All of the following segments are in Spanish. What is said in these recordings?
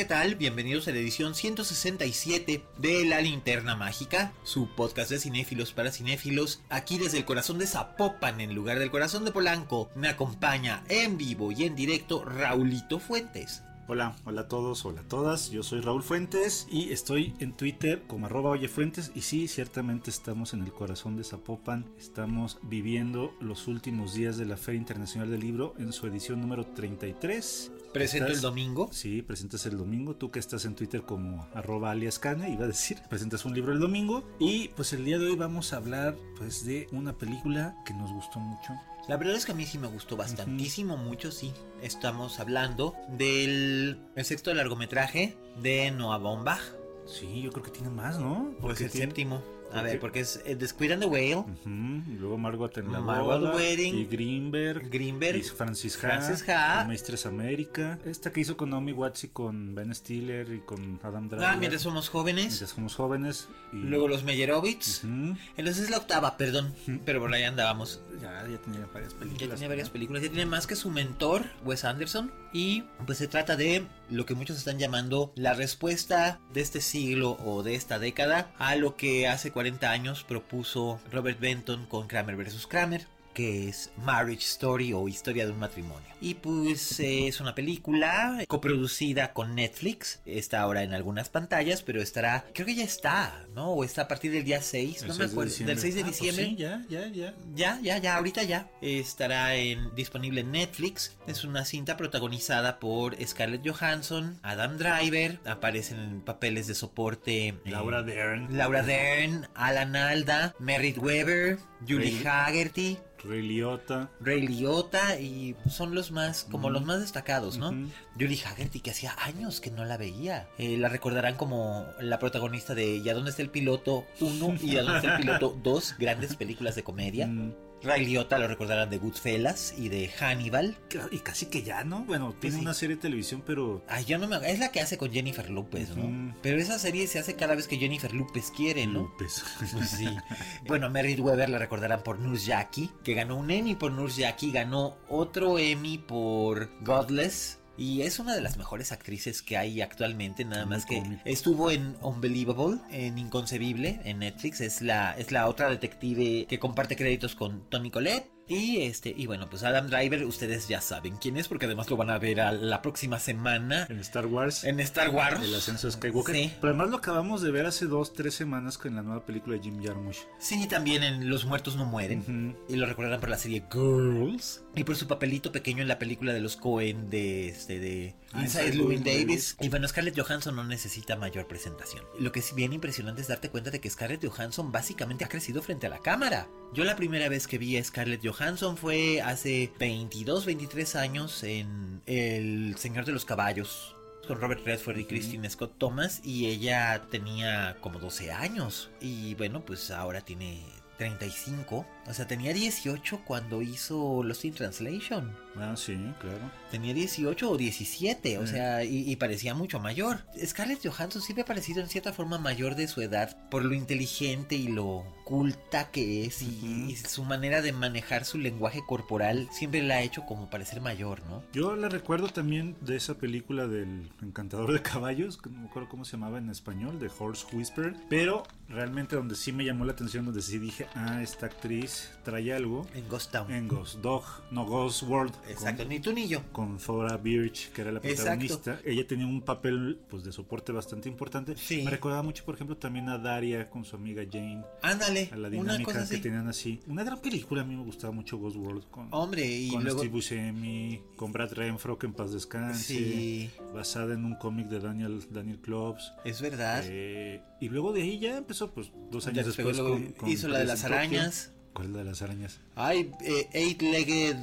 ¿Qué tal? Bienvenidos a la edición 167 de La Linterna Mágica, su podcast de cinéfilos para cinéfilos. Aquí desde el corazón de Zapopan, en lugar del corazón de Polanco, me acompaña en vivo y en directo Raulito Fuentes. Hola, hola a todos, hola a todas. Yo soy Raúl Fuentes y estoy en Twitter como arroba oyefuentes. Y sí, ciertamente estamos en el corazón de Zapopan. Estamos viviendo los últimos días de la Feria Internacional del Libro en su edición número 33. Presento ¿Estás? el domingo. Sí, presentas el domingo. Tú que estás en Twitter como arroba alias Cane, iba a decir. Presentas un libro el domingo. Y pues el día de hoy vamos a hablar pues de una película que nos gustó mucho. La verdad es que a mí sí me gustó bastantísimo, mucho, sí. Estamos hablando del el sexto largometraje de Noah Baumbach. Sí, yo creo que tiene más, ¿no? Pues el tiene- séptimo. A ver, porque es eh, The Squid and the Whale, Y luego Margot en la Margot boda, Wedding, y Greenberg, Greenberg, y Francis Ha, Francis Ha. y Maestres América, esta que hizo con Naomi Watts y con Ben Stiller y con Adam Driver. Ah, mientras somos jóvenes. Mientras somos jóvenes. Y... Luego los Meyerowitz. Ujú, Entonces es la octava, perdón. Pero por ahí andábamos. Ya, ya tenía varias películas. Ya tiene varias películas. Ya tiene más que su mentor, Wes Anderson. Y pues se trata de lo que muchos están llamando la respuesta de este siglo o de esta década a lo que hace 40 años propuso Robert Benton con Kramer vs. Kramer que es Marriage Story o Historia de un matrimonio. Y pues eh, es una película coproducida con Netflix. Está ahora en algunas pantallas, pero estará, creo que ya está, ¿no? O está a partir del día 6, El no 6 me de acuerdo. diciembre. Del 6 de Ah, pues diciembre. sí, ya, ya, ya. Ya, ya, ya, ahorita ya. Estará en, disponible en Netflix. Es una cinta protagonizada por Scarlett Johansson, Adam Driver. Aparecen en papeles de soporte eh, Laura Dern. Laura Dern, Alan Alda, Merritt Weber, Julie Haggerty, Ray Liotta. Ray Liotta y son los más, como los más destacados, ¿no? Ujú. Julie Haggerty, que hacía años que no la veía. Eh, la recordarán como la protagonista de ¿Y a dónde está el piloto 1 y ¿A dónde está el piloto 2? Grandes películas de comedia. Ray Liotta lo recordarán de Goodfellas y de Hannibal. Y casi que ya, ¿no? Bueno, tiene sí. una serie de televisión, pero... Ay, yo no me Es la que hace con Jennifer López, ¿no? Pero esa serie se hace cada vez que Jennifer López quiere, ¿no? López. Pues sí. Bueno, Merritt Weber la recordarán por Nurse Jackie, que ganó un Emmy por Nurse Jackie, ganó otro Emmy por Godless. Y es una de las mejores actrices que hay actualmente, nada Muy más que estuvo en Unbelievable, en Inconcebible, en Netflix, es la, es la otra detective que comparte créditos con Tony Collette. Y este, y bueno, pues Adam Driver, ustedes ya saben quién es, porque además lo van a ver a la próxima semana En Star Wars. en Star Wars. El ascenso de Skywalker. Sí. Pero además lo acabamos de ver hace dos, tres semanas con la nueva película de Jim Jarmusch. Sí, también en Los Muertos No Mueren. Y lo recordarán por la serie Girls. Y por su papelito pequeño en la película de los Cohen de, este, de Inside Inside Llewyn Davis. Y bueno, Scarlett Johansson no necesita mayor presentación. Lo que es bien impresionante es darte cuenta de que Scarlett Johansson básicamente ha crecido frente a la cámara. Yo la primera vez que vi a Scarlett Johansson fue hace 22, 23 años en El Señor de los Caballos. Con Robert Redford y Christine Scott Thomas. Y ella tenía como 12 años. Y bueno, pues ahora tiene 35. O sea, tenía 18 cuando hizo Lost in Translation. Ah, sí, claro. Tenía 18 o 17, o Mm. sea, y, y parecía mucho mayor. Scarlett Johansson siempre ha parecido en cierta forma mayor de su edad por lo inteligente y lo culta que es y su manera de manejar su lenguaje corporal siempre la ha hecho como parecer mayor, ¿no? Yo la recuerdo también de esa película del Encantador de Caballos, que no me acuerdo cómo se llamaba en español, de Horse Whisperer, pero realmente donde sí me llamó la atención, donde sí dije, ah, esta actriz actriz trae algo. En Ghost Town. En Ghost Dog, no Ghost World. Exacto, ni tú ni yo. Con Thora Birch, que era la protagonista. Ella tenía un papel pues de soporte bastante importante. Sí. Me recordaba mucho, por ejemplo, también a Daria con su amiga Jane. Ándale. A la dinámica que tenían así. Una gran película, a mí me gustaba mucho Ghost World. Con, Hombre, y con luego... Steve Buscemi, con Brad Renfro, que en paz descanse. Sí. Basada en un cómic de Daniel, Daniel Clubs. Es verdad. Eh, y luego de ahí ya empezó, pues, dos años después. con, hizo la de las arañas. ¿Cuál es la de las arañas? Ay, eh, Eight-Legged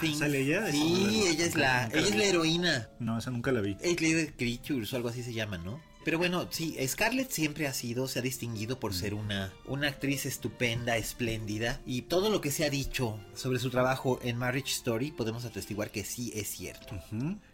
Thing. ¿Sale ella? Sí, ella es la, ella es la heroína. No, esa nunca la vi. Eight-Legged Creatures o algo así se llama, ¿no? Pero bueno, sí, Scarlett siempre ha sido, se ha distinguido por ser una, una actriz estupenda, espléndida. Y todo lo que se ha dicho sobre su trabajo en Marriage Story podemos atestiguar que sí es cierto.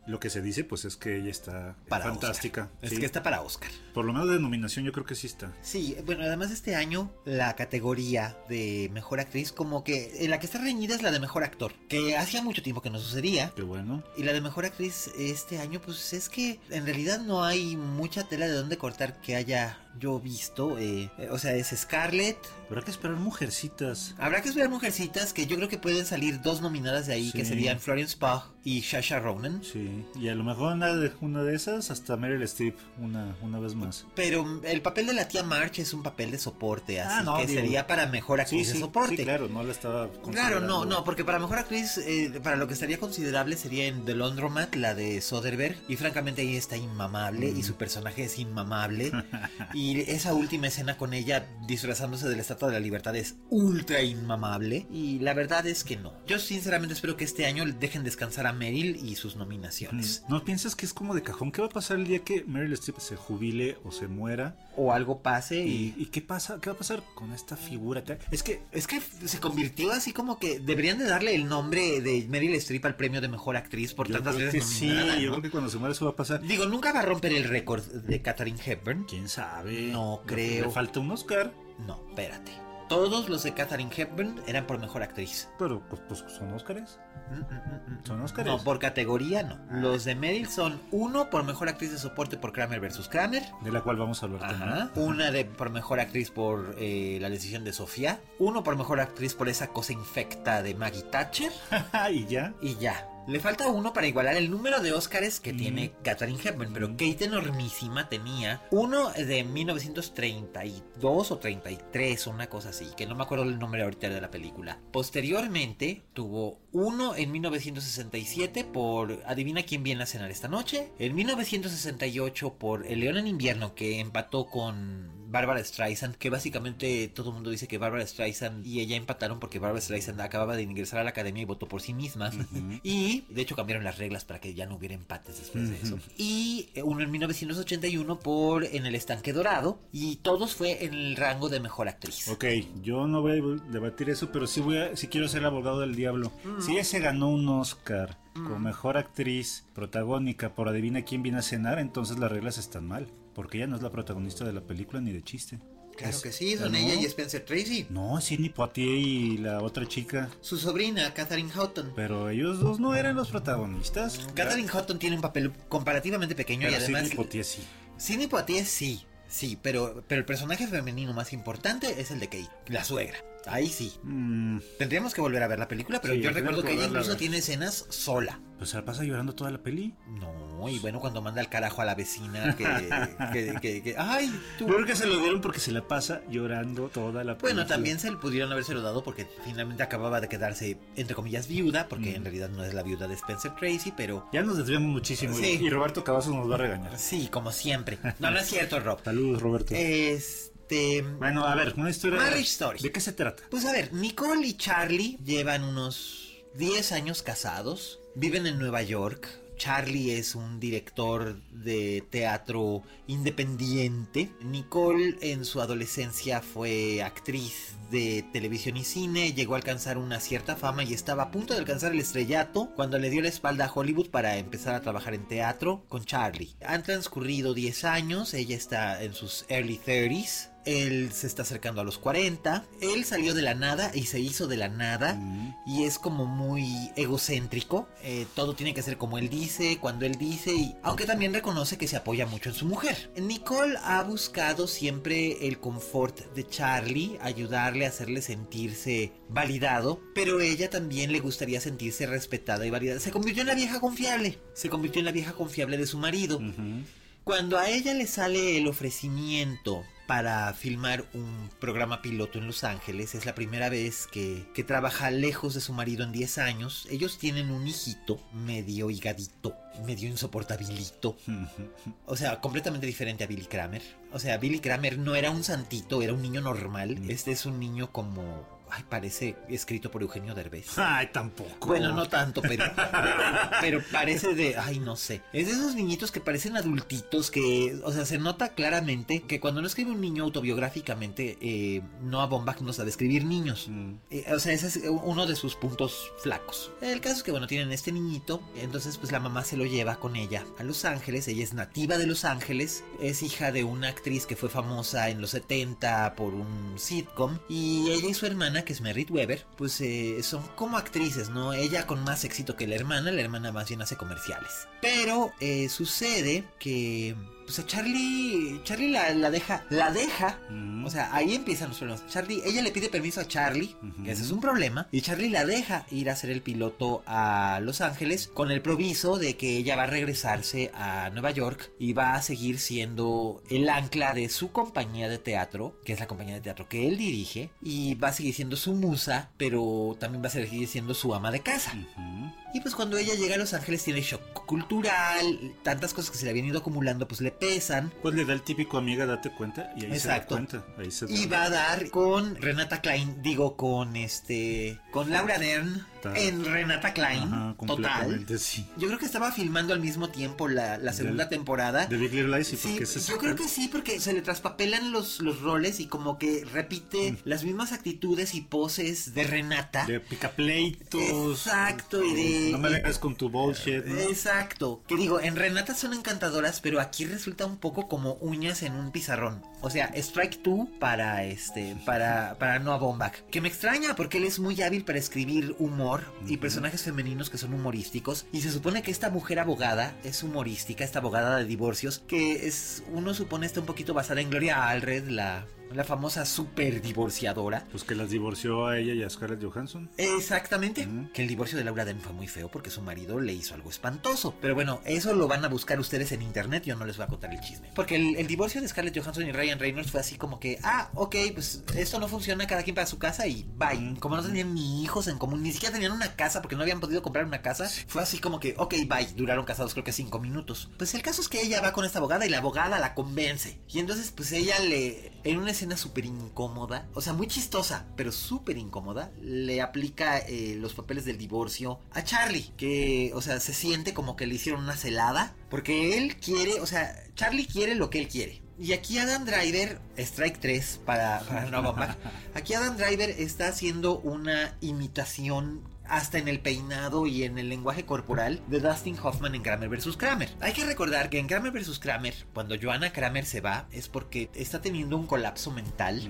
Lo que se dice, pues es que ella está fantástica. Es que está para Oscar. Por lo menos de nominación, yo creo que sí está. Sí, bueno, además este año la categoría de mejor actriz, como que en la que está reñida es la de mejor actor, que hacía mucho tiempo que no sucedía. Qué bueno. Y la de mejor actriz este año, pues es que en realidad no hay mucha tela de dónde cortar que haya yo visto. Eh, o sea, es Scarlett. Habrá que esperar mujercitas. Habrá que esperar mujercitas, que yo creo que pueden salir dos nominadas de ahí, que serían Florence Pugh y Shasha Ronan. Sí, y a lo mejor una de, una de esas hasta Meryl Streep una, una vez más. Pero el papel de la tía March es un papel de soporte, así ah, que sería para mejor actriz de soporte. Sí, claro, no la estaba Claro, no, no, porque para mejor actriz, eh, para lo que estaría considerable sería en The Laundromat, la de Soderbergh, y francamente ahí está inmamable y mm. su personaje es inmamable. y esa última escena con ella disfrazándose de la Estatua de la Libertad es ultra inmamable. Y la verdad es que no. Yo sinceramente espero que este año dejen descansar a Meryl y sus nominaciones. ¿No piensas que es como de cajón? ¿Qué va a pasar el día que Meryl Streep se jubile o se muera? O algo pase y... ¿Y, qué pasa? ¿Qué va a pasar con esta figura? Es que, es que se convirtió así como que deberían de darle el nombre de Meryl Streep al premio de mejor actriz por tantas veces Sí, yo creo que cuando se muera eso va a pasar. Digo, nunca va a romper el récord de Katharine Hepburn. ¿Quién sabe? No creo. Le falta un Oscar. No, espérate. Todos los de Katharine Hepburn eran por mejor actriz. Pero, pues, pues son Oscars. Mm, mm, mm, ¿Son Oscars? No, por categoría no. Los de Meryl son uno por mejor actriz de soporte por Kramer vs. Kramer. De la cual vamos a hablar Ajá. Una de por mejor actriz por eh, la decisión de Sofía. Uno por mejor actriz por esa cosa infecta de Maggie Thatcher. y ya. Y ya. Le falta uno para igualar el número de Oscars que tiene Katharine Hepburn, pero Kate enormísima tenía uno de 1932 o 33, una cosa así, que no me acuerdo el nombre ahorita de la película. Posteriormente tuvo uno en 1967 por Adivina quién viene a cenar esta noche, en 1968 por El León en invierno que empató con Barbara Streisand, que básicamente todo el mundo dice que Barbara Streisand y ella empataron porque Barbara Streisand acababa de ingresar a la academia y votó por sí misma. Y de hecho cambiaron las reglas para que ya no hubiera empates después de eso. Y uno en 1981 por En el estanque dorado y todos fue en el rango de mejor actriz. Ok, yo no voy a debatir eso, pero sí voy a, si quiero ser abogado del diablo. Si ella se ganó un Oscar como mejor actriz protagónica por Adivina quién viene a cenar, entonces las reglas están mal. Porque ella no es la protagonista de la película ni de chiste. Claro que sí, son ella y Spencer Tracy. No, Sidney Poitier y la otra chica. Su sobrina, Catherine Houghton. Pero ellos dos no eran los protagonistas. Catherine Houghton tiene un papel comparativamente pequeño y además. Sidney Poitier sí. Sidney Poitier sí, sí, pero, pero el personaje femenino más importante es el de Kate, la suegra. Ahí sí. Mm. Tendríamos que volver a ver la película, pero yo recuerdo que ella incluso tiene escenas sola. Pues se la pasa llorando toda la peli. No, y bueno, cuando manda el carajo a la vecina que. que, que, ay, tú. Creo que se lo dieron porque se la pasa llorando toda la peli. Bueno, también se le pudieron habérselo dado porque finalmente acababa de quedarse, entre comillas, viuda, porque en mm. realidad no es la viuda de Spencer Tracy, pero. Ya nos desviamos muchísimo. Sí. Y Roberto Cavazos nos va a regañar. Sí, como siempre. No, no es cierto, Rob. Saludos, Roberto. Es este, bueno, a ver, una historia. Marriage Story. ¿De qué se trata? Pues a ver, Nicole y Charlie llevan unos 10 años casados. Viven en Nueva York. Charlie es un director de teatro independiente. Nicole en su adolescencia fue actriz de televisión y cine, llegó a alcanzar una cierta fama y estaba a punto de alcanzar el estrellato cuando le dio la espalda a Hollywood para empezar a trabajar en teatro con Charlie. Han transcurrido 10 años, ella está en sus early 30s él se está acercando a los 40, él salió de la nada y se hizo de la nada Mm. y es como muy egocéntrico, eh, todo tiene que ser como él dice, cuando él dice, y aunque también reconoce que se apoya mucho en su mujer. Nicole ha buscado siempre el confort de Charlie, ayudarle a hacerle sentirse validado, pero ella también le gustaría sentirse respetada y validada. Se convirtió en la vieja confiable, se convirtió en la vieja confiable de su marido. Cuando a ella le sale el ofrecimiento para filmar un programa piloto en Los Ángeles, es la primera vez que, que trabaja lejos de su marido en 10 años. Ellos tienen un hijito medio higadito, medio insoportabilito. O sea, completamente diferente a Billy Kramer. O sea, Billy Kramer no era un santito, era un niño normal. Este es un niño como... Ay, parece escrito por Eugenio Derbez. Ay, tampoco. Bueno, no tanto, pero, pero parece de, ay, no sé. Es de esos niñitos que parecen adultitos que, o sea, se nota claramente que cuando no escribe un niño autobiográficamente, eh, Noah Baumbach no sabe escribir niños. Mm. Eh, o sea, ese es uno de sus puntos flacos. El caso es que, bueno, tienen este niñito, entonces pues la mamá se lo lleva con ella a Los Ángeles, ella es nativa de Los Ángeles, es hija de una actriz que fue famosa en los 70 por un sitcom, y ella y su hermana, que es Merritt Weber, pues eh, son como actrices, ¿no? Ella con más éxito que la hermana, la hermana más bien hace comerciales. Pero eh, sucede que... Pues a Charlie, Charlie la, la deja, la deja Mm. o sea, ahí empiezan los problemas. Charlie, ella le pide permiso a Charlie, que ese es un problema, y Charlie la deja ir a hacer el piloto a Los Ángeles con el proviso de que ella va a regresarse a Nueva York y va a seguir siendo el ancla de su compañía de teatro, que es la compañía de teatro que él dirige, y va a seguir siendo su musa, pero también va a seguir siendo su ama de casa. Y pues cuando ella llega a Los Ángeles tiene shock cultural, tantas cosas que se le habían ido acumulando pues le pesan. Pues le da el típico amiga, date cuenta. Y ahí Exacto. se da cuenta. Ahí se da. Y va a dar con Renata Klein, digo con este, con Laura Dern en Renata Klein, Ajá, total. sí. Yo creo que estaba filmando al mismo tiempo la, la segunda Del- temporada. De Big Little Lies, y Sí, porque es- yo creo que sí, porque se le traspapelan los, los roles y como que repite las mismas actitudes y poses de Renata. De picapleitos. Exacto, y de- No me vengas con tu bullshit. ¿no? Exacto. Que digo, en Renata son encantadoras, pero aquí resulta un poco como uñas en un pizarrón. O sea, Strike 2 para este, para, para Noah Baumbach. Que me extraña porque él es muy hábil para escribir humor y personajes femeninos que son humorísticos. Y se supone que esta mujer abogada es humorística, esta abogada de divorcios, que es, uno supone está un poquito basada en Gloria Allred, la, la famosa super divorciadora. Pues que las divorció a ella y a Scarlett Johansson. Exactamente. Que el divorcio de Laura Dern fue muy feo porque su marido le hizo algo espantoso. Pero bueno, eso lo van a buscar ustedes en internet. Yo no les voy a contar el chisme. Porque el, el divorcio de Scarlett Johansson y Ryan Reynolds fue así como que, ah, ok, pues esto no funciona, cada quien para su casa y bye. Como no tenían ni hijos en común, ni siquiera tenían una casa porque no habían podido comprar una casa, fue así como que, ok, bye. Duraron casados creo que cinco minutos. Pues el caso es que ella va con esta abogada y la abogada la convence. Y entonces, pues ella le, en una escena súper incómoda, o sea, muy chistosa, pero súper incómoda, le aplica eh, los papeles del divorcio a Charlie, que, o sea, se siente como que le hicieron una celada, porque él quiere, o sea, Charlie quiere lo que él quiere. Y aquí Adam Driver, Strike 3 para, Baumbach, aquí Adam Driver está haciendo una imitación hasta en el peinado y en el lenguaje corporal de Dustin Hoffman en Kramer vs. Kramer. Hay que recordar que en Kramer vs. Kramer, cuando Joanna Kramer se va, es porque está teniendo un colapso mental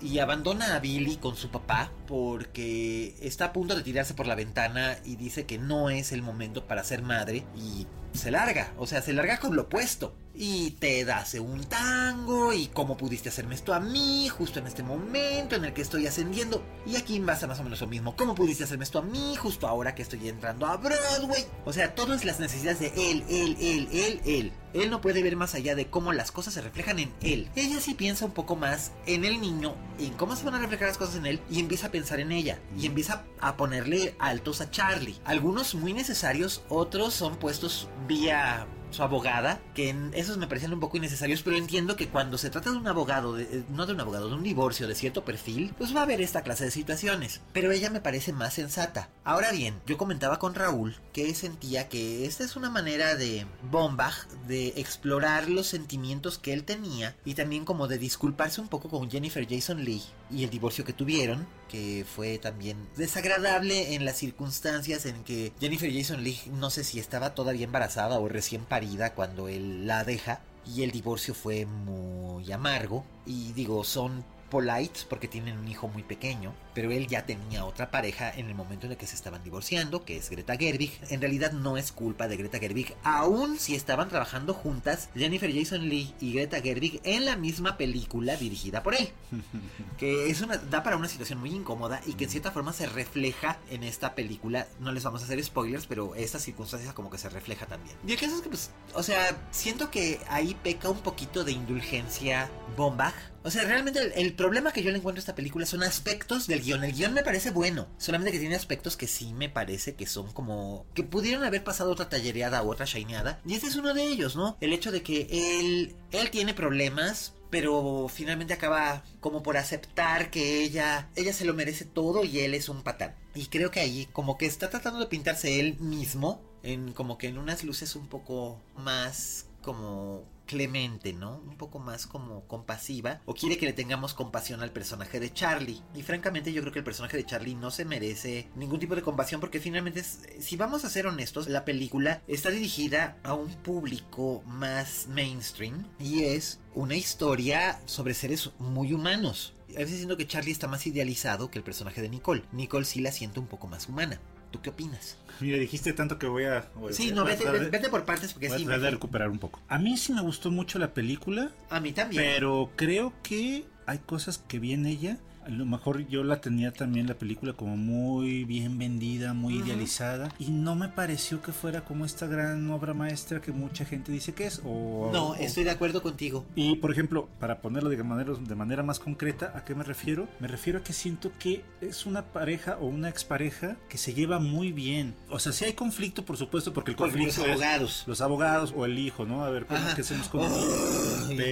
y abandona a Billy con su papá porque está a punto de tirarse por la ventana y dice que no es el momento para ser madre y se larga, o sea, se larga con lo opuesto. Y te hace un tango y cómo pudiste hacerme esto a mí justo en este momento en el que estoy ascendiendo. Y aquí pasa más o menos lo mismo. ¿Cómo pudiste hacerme esto a mí justo ahora que estoy entrando a Broadway? O sea, todas las necesidades de él, él, él, él, él. Él no puede ver más allá de cómo las cosas se reflejan en él. Ella sí piensa un poco más en el niño, en cómo se van a reflejar las cosas en él, y empieza a pensar en ella. Y empieza a ponerle altos a Charlie. Algunos muy necesarios, otros son puestos vía su abogada, que en esos me parecían un poco innecesarios, pero entiendo que cuando se trata de un abogado, eh, no de un abogado, de un divorcio de cierto perfil, pues va a haber esta clase de situaciones. Pero ella me parece más sensata. Ahora bien, yo comentaba con Raúl que sentía que esta es una manera de Bombach de explorar los sentimientos que él tenía y también como de disculparse un poco con Jennifer Jason Lee y el divorcio que tuvieron, que fue también desagradable en las circunstancias en que Jennifer Jason Lee no sé si estaba todavía embarazada o recién parida cuando él la deja. y el divorcio fue muy amargo. Y digo, son polites porque tienen un hijo muy pequeño, pero él ya tenía otra pareja en el momento en el que se estaban divorciando, que es Greta Gerwig. En realidad no es culpa de Greta Gerwig, aun si estaban trabajando juntas Jennifer Jason Lee y Greta Gerwig en la misma película dirigida por él. Que es una da para una situación muy incómoda y que en cierta forma se refleja en esta película. No les vamos a hacer spoilers, pero esta circunstancia como que se refleja también. Y el caso es que pues, o sea, siento que ahí peca un poquito de indulgencia Bombach o sea, realmente el, problema que yo le encuentro a esta película son aspectos del El guion me parece bueno, solamente que tiene aspectos que sí me parece que son como... que pudieron haber pasado otra tallereada u otra shineada. Y este es uno de ellos, ¿no? El hecho de que él, él tiene problemas, pero finalmente acaba como por aceptar que ella ella se lo merece todo y él es un patán. Y creo que ahí como que está tratando de pintarse él mismo en como que en unas luces un poco más como clemente, ¿no? Un poco más como compasiva. O quiere que le tengamos compasión al personaje de Charlie. Y francamente yo creo que el personaje de Charlie no se merece ningún tipo de compasión porque finalmente, si vamos a ser honestos, la película está dirigida a un público más mainstream y es una historia sobre seres muy humanos. A veces siento que Charlie está más idealizado que el personaje de Nicole. Nicole sí la siente un poco más humana. ¿Tú qué opinas? Mira, dijiste tanto que voy a. sí, no, vete, vete, por partes porque voy sí. Voy a recuperar un poco. A mí sí me gustó mucho la película. A mí también. Pero creo que hay cosas que vi en ella a lo mejor yo la tenía también la película como muy bien vendida, muy idealizada y no me pareció que fuera como esta gran obra maestra que mucha gente dice que es. O, no, estoy de acuerdo contigo. Y por ejemplo, para ponerlo de manera, de manera más concreta, ¿a qué me refiero? Me refiero a que siento que es una pareja o una expareja que se lleva muy bien. O sea, si hay conflicto, por supuesto, porque el conflicto los abogados. los abogados o el hijo, ¿no? A ver, ¿cómo que hacemos con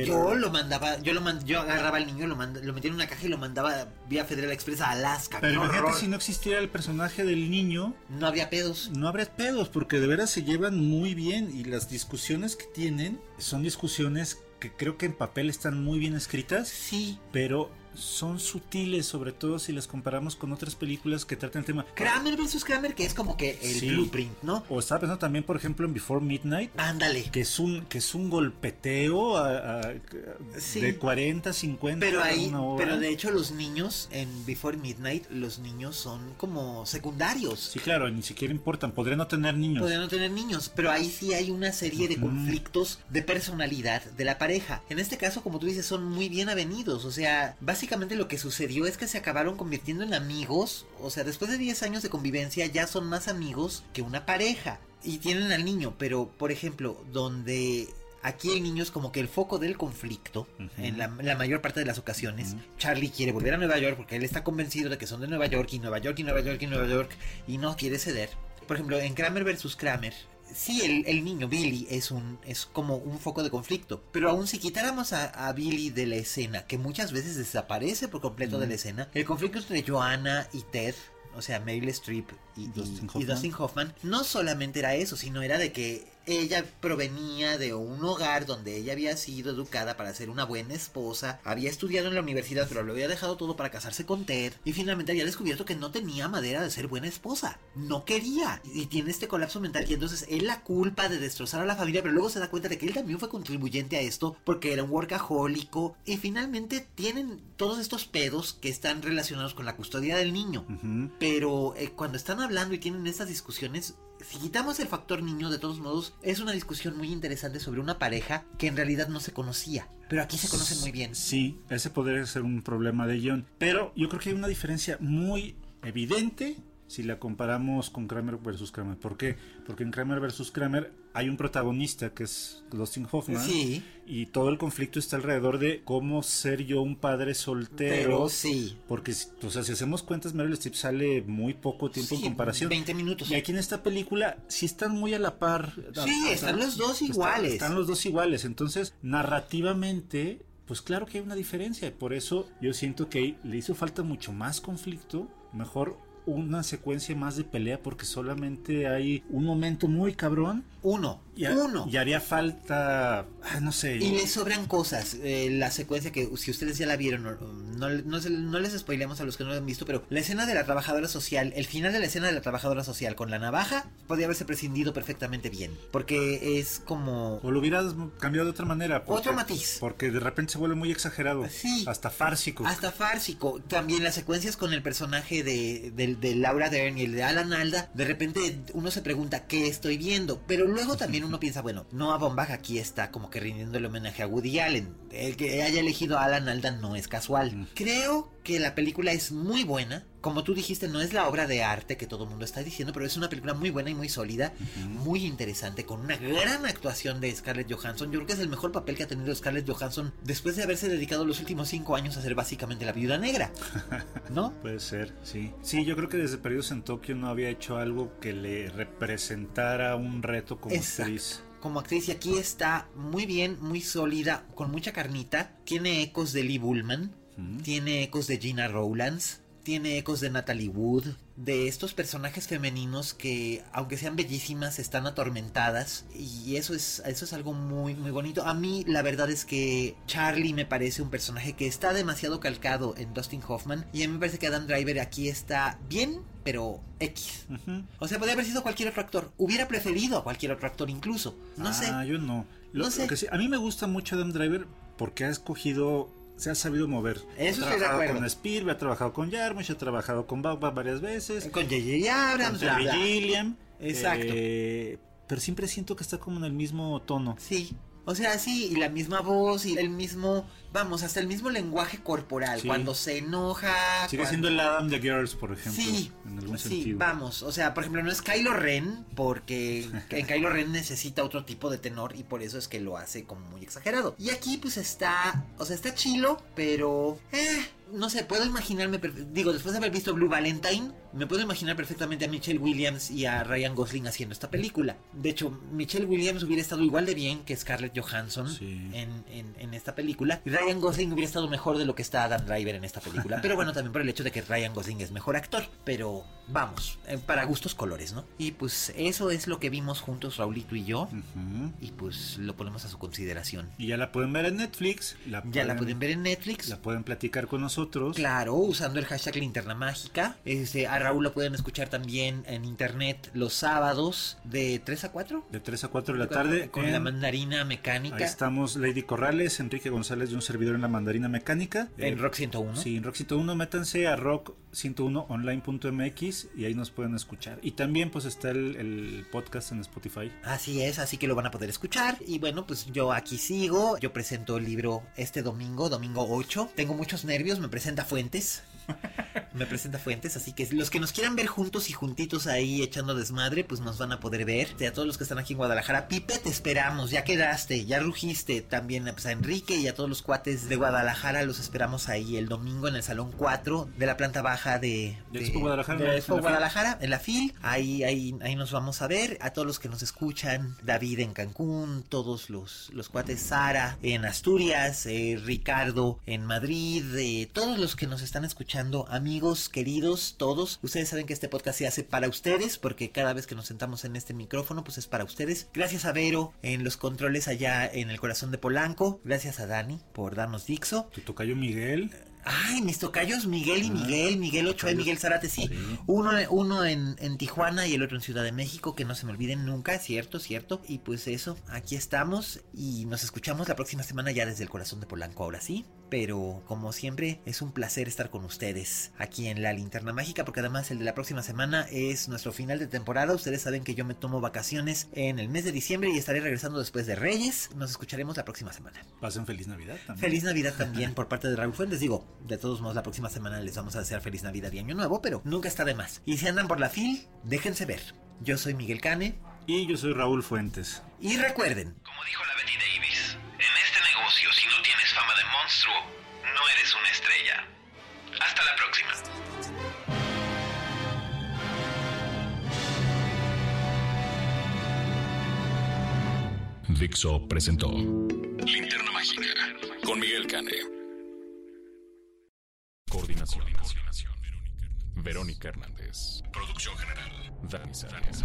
Yo lo mandaba, yo lo yo agarraba al niño, lo, lo metía en una caja y lo mandaba vía Federal Express a Alaska. Pero imagínate si no existiera el personaje del niño. No habría pedos. No habría pedos, porque de veras se llevan muy bien y las discusiones que tienen son discusiones que creo que en papel están muy bien escritas. Sí. Pero son sutiles, sobre todo si las comparamos con otras películas que tratan el tema. Kramer vs. Kramer, que es como que el blueprint, ¿no? O estaba pensando también, por ejemplo, en Before Midnight. Ándale. Que es un, que es un golpeteo de 40, 50. Pero ahí, pero de hecho los niños en Before Midnight, los niños son como secundarios. Sí, claro, ni siquiera importan. Podrían no tener niños. Podrían no tener niños, pero ahí sí hay una serie de conflictos de personalidad de la pareja. En este caso, como tú dices, son muy bien avenidos. O sea, básicamente básicamente lo que sucedió es que se acabaron convirtiendo en amigos. O sea, después de 10 años de convivencia ya son más amigos que una pareja. Y tienen al niño, pero por ejemplo, donde aquí el niño es como que el foco del conflicto en la, mayor parte de las ocasiones. Charlie quiere volver a Nueva York porque él está convencido de que son de Nueva York y Nueva York y Nueva York y Nueva York y no quiere ceder. Por ejemplo, en Kramer vs. Kramer, sí, el, niño Billy es un es como un foco de conflicto. Pero aún si quitáramos a, Billy de la escena, que muchas veces desaparece por completo de la escena, el conflicto entre Joanna y Ted o sea, Meryl Streep y, y, Dustin Hoffman, no solamente era eso, sino era de que ella provenía de un hogar donde ella había sido educada para ser una buena esposa, había estudiado en la universidad pero lo había dejado todo para casarse con Ted y finalmente había descubierto que no tenía madera de ser buena esposa, no quería. Y tiene este colapso mental y entonces él la culpa de destrozar a la familia pero luego se da cuenta de que él también fue contribuyente a esto porque era un workahólico y finalmente tienen todos estos pedos que están relacionados con la custodia del niño. Pero eh, cuando están hablando y tienen estas discusiones si quitamos el factor niño, de todos modos, es una discusión muy interesante sobre una pareja que en realidad no se conocía. Pero aquí se conocen muy bien. Sí, ese podría ser un problema de guion. Pero yo creo que hay una diferencia muy evidente si la comparamos con Kramer versus Kramer. ¿Por qué? Porque en Kramer versus Kramer hay un protagonista que es Dustin Hoffman. Sí. Y todo el conflicto está alrededor de cómo ser yo un padre soltero. sí. Porque, o sea, si hacemos cuentas, Meryl Streep sale muy poco tiempo en comparación. 20 minutos. Y aquí en esta película sí están muy a la par. Sí, están los dos iguales. están los dos iguales. Entonces, narrativamente pues claro que hay una diferencia. Por eso yo siento que le hizo falta mucho más conflicto. Mejor una secuencia más de pelea porque solamente hay un momento muy cabrón. Uno. Y, Uno. Y haría falta, ah, no sé. Y le sobran cosas. Eh, la secuencia que, si ustedes ya la vieron, no, no, no, les spoilemos a los que no lo han visto, pero la escena de la trabajadora social, el final de la escena de la trabajadora social con la navaja, podría haberse prescindido perfectamente bien. Porque es como... O lo hubieras cambiado de otra manera. Otro matiz. Porque de repente se vuelve muy exagerado. Sí. Hasta fársico. Hasta fársico. También las secuencias con el personaje de, de- de Laura Dern y el de Alan Alda, de repente uno se pregunta qué estoy viendo. Pero luego también uno piensa, bueno, Noah Baumbach aquí está como que rindiéndole homenaje a Woody Allen. El que haya elegido a Alan Alda no es casual. Creo que la película es muy buena. Como tú dijiste, no es la obra de arte que todo el mundo está diciendo, pero es una película muy buena y muy sólida, muy interesante, con una gran actuación de Scarlett Johansson. Yo creo que es el mejor papel que ha tenido Scarlett Johansson después de haberse dedicado los últimos cinco años a ser básicamente la viuda negra. ¿No? Puede ser, sí. Sí, yo creo que desde Perdidos en Tokio no había hecho algo que le representara un reto como Exacto. actriz. Como actriz, y aquí está muy bien, muy sólida, con mucha carnita. Tiene ecos de Lee Bullman, tiene ecos de Gina Rowlands, tiene ecos de Natalie Wood, de estos personajes femeninos que, aunque sean bellísimas, están atormentadas. Y eso es, eso es algo muy, muy bonito. A mí, la verdad es que Charlie me parece un personaje que está demasiado calcado en Dustin Hoffman. Y a mí me parece que Adam Driver aquí está bien, pero X. O sea, podría haber sido cualquier otro actor. Hubiera preferido a cualquier otro actor incluso. No sé. Ah, yo no. Lo, No sé. lo que sí, a mí me gusta mucho Adam Driver porque ha escogido, se ha sabido mover. Eso ha de trabajado con Spielberg, ha trabajado con Jarmusch, ha trabajado con Bauba varias veces. Con J.J. Abrams, con Terry. Gilliam. Exacto. eh, pero siempre siento que está como en el mismo tono. Sí. O sea, sí, y la misma voz y el mismo, vamos, hasta el mismo lenguaje corporal. Sí. Cuando se enoja. Sigue cuando- siendo el Adam de Girls, por ejemplo. Sí, En algún sí, sentido. vamos. O sea, por ejemplo, no es Kylo Ren, porque en Kylo Ren necesita otro tipo de tenor y por eso es que lo hace como muy exagerado. Y aquí, pues está, o sea, está chilo, pero. Eh, no sé, puedo imaginarme. Digo, después de haber visto Blue Valentine, me puedo imaginar perfectamente a Michelle Williams y a Ryan Gosling haciendo esta película. De hecho, Michelle Williams hubiera estado igual de bien que Scarlett Johansson Sí. en, en- en esta película. Y Ryan Gosling hubiera estado mejor de lo que está Adam Driver en esta película. Pero bueno, también por el hecho de que Ryan Gosling es mejor actor. Pero vamos, eh, para gustos colores, ¿no? Y pues eso es lo que vimos juntos Raulito y yo. Y pues lo ponemos a su consideración. Y ya la pueden ver en Netflix. La Ya la pueden ver en Netflix. La pueden platicar con nosotros. Claro, usando el hashtag Linterna Mágica. Este, a Raúl lo pueden escuchar también en internet los sábados de 3 a 4. De 3 a 4 de la tarde. Con en- la mandarina mecánica. Ahí estamos Lady Corrales, Enrique González de un servidor en la mandarina mecánica. En Eh, Rock 101. Sí, en Rock 101, métanse a rock101online.mx y ahí nos pueden escuchar. Y también pues está el podcast en Spotify. Así es, así que lo van a poder escuchar. Y bueno, pues yo aquí sigo. Yo presento el libro este domingo, domingo 8. Tengo muchos nervios, me presenta Fuentes. Me presenta Fuentes, así que los que nos quieran ver juntos y juntitos ahí echando desmadre, pues nos van a poder ver. A todos los que están aquí en Guadalajara, Pipe, te esperamos, ya quedaste, ya rugiste. También pues, a Enrique y a todos los cuates de Guadalajara los esperamos ahí el domingo en el Salón 4 de la planta baja de, De Expo Guadalajara, de ¿no? Expo En la FIL. Guadalajara, en la FIL. Ahí, ahí, ahí nos vamos a ver. A todos los que nos escuchan, David en Cancún, todos los, los cuates, Sara en Asturias, eh, Ricardo en Madrid, eh, todos los que nos están escuchando, amigos queridos, todos. Ustedes saben que este podcast se hace para ustedes, porque cada vez que nos sentamos en este micrófono, pues es para ustedes. Gracias a Vero en los controles allá en el corazón de Polanco. Gracias a Dani por darnos Dixo. Tu tocayo Miguel. Ay, mis tocayos Miguel y Miguel, Miguel Ochoa y Miguel Zarate, sí. Sí. Uno, uno en, en Tijuana y el otro en Ciudad de México, que no se me olviden nunca, cierto, cierto. Y pues eso, aquí estamos y nos escuchamos la próxima semana ya desde el corazón de Polanco, ahora sí. Pero como siempre, es un placer estar con ustedes aquí en la linterna mágica, porque además el de la próxima semana es nuestro final de temporada. Ustedes saben que yo me tomo vacaciones en el mes de diciembre y estaré regresando después de Reyes. Nos escucharemos la próxima semana. Pasen feliz Navidad también. Feliz Navidad también por parte de Raúl Fuentes. Digo, de todos modos, la próxima semana les vamos a desear feliz Navidad y Año Nuevo, pero nunca está de más. Y si andan por la fil, déjense ver. Yo soy Miguel Cane. Y yo soy Raúl Fuentes. Y recuerden, Como dijo la Betty Davis, monstruo, no eres una estrella. Hasta la próxima. Dixo presentó Linterna Mágica con Miguel Cane. Coordinación. Verónica Hernández. Producción general. Dani Sánchez.